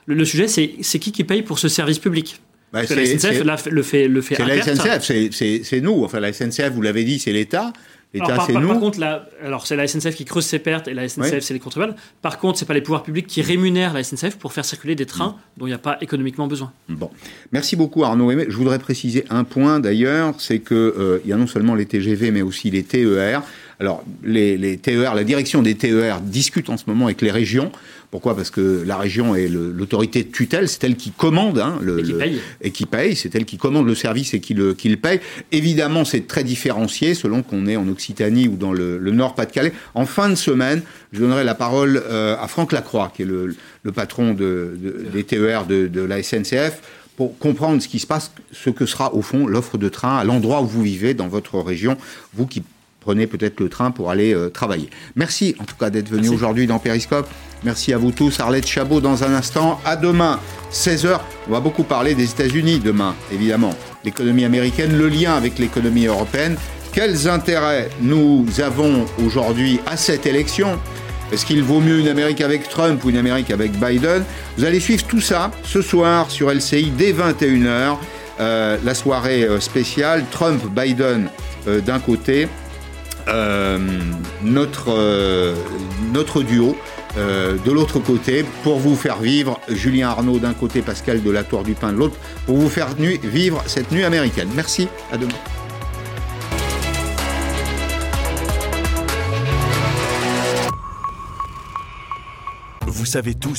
Le, le sujet, c'est qui qui paye pour ce service public? Bah, la SNCF la, le fait, le fait C'est la SNCF, c'est nous. Enfin, la SNCF, vous l'avez dit, c'est l'État. Alors, par, contre, la, alors c'est la SNCF qui creuse ses pertes et la SNCF oui. c'est les contribuables. Par contre, c'est pas les pouvoirs publics qui rémunèrent la SNCF pour faire circuler des trains mmh. dont il n'y a pas économiquement besoin. Bon, merci beaucoup Arnaud. Je voudrais préciser un point d'ailleurs, c'est que euh, il y a non seulement les TGV mais aussi les TER. Alors les, les TER, la direction des TER discute en ce moment avec les régions. Pourquoi? Parce que la région est l'autorité de tutelle, c'est elle qui commande hein, le, et, qui paye. Le, et qui paye, c'est elle qui commande le service et qui le, qui le paye. Évidemment, c'est très différencié selon qu'on est en Occitanie ou dans le, le Nord-Pas-de-Calais. En fin de semaine, je donnerai la parole euh, à Franck Lacroix, qui est le, le patron de, de, des TER de, de la SNCF pour comprendre ce qui se passe, ce que sera au fond l'offre de train à l'endroit où vous vivez dans votre région, vous qui prenez peut-être le train pour aller euh, travailler. Merci en tout cas d'être venu aujourd'hui dans Périscope. Merci à vous tous. Arlette Chabot dans un instant. À demain, 16h. On va beaucoup parler des États-Unis demain, évidemment. L'économie américaine, le lien avec l'économie européenne. Quels intérêts nous avons aujourd'hui à cette élection? Est-ce qu'il vaut mieux une Amérique avec Trump ou une Amérique avec Biden? Vous allez suivre tout ça ce soir sur LCI dès 21h. Euh, la soirée euh, spéciale Trump-Biden euh, d'un côté euh, notre, euh, notre duo euh, de l'autre côté pour vous faire vivre Julien Arnaud d'un côté, Pascal de la Tour du Pin de l'autre, pour vous faire vivre cette nuit américaine. Merci, à demain. Vous savez tout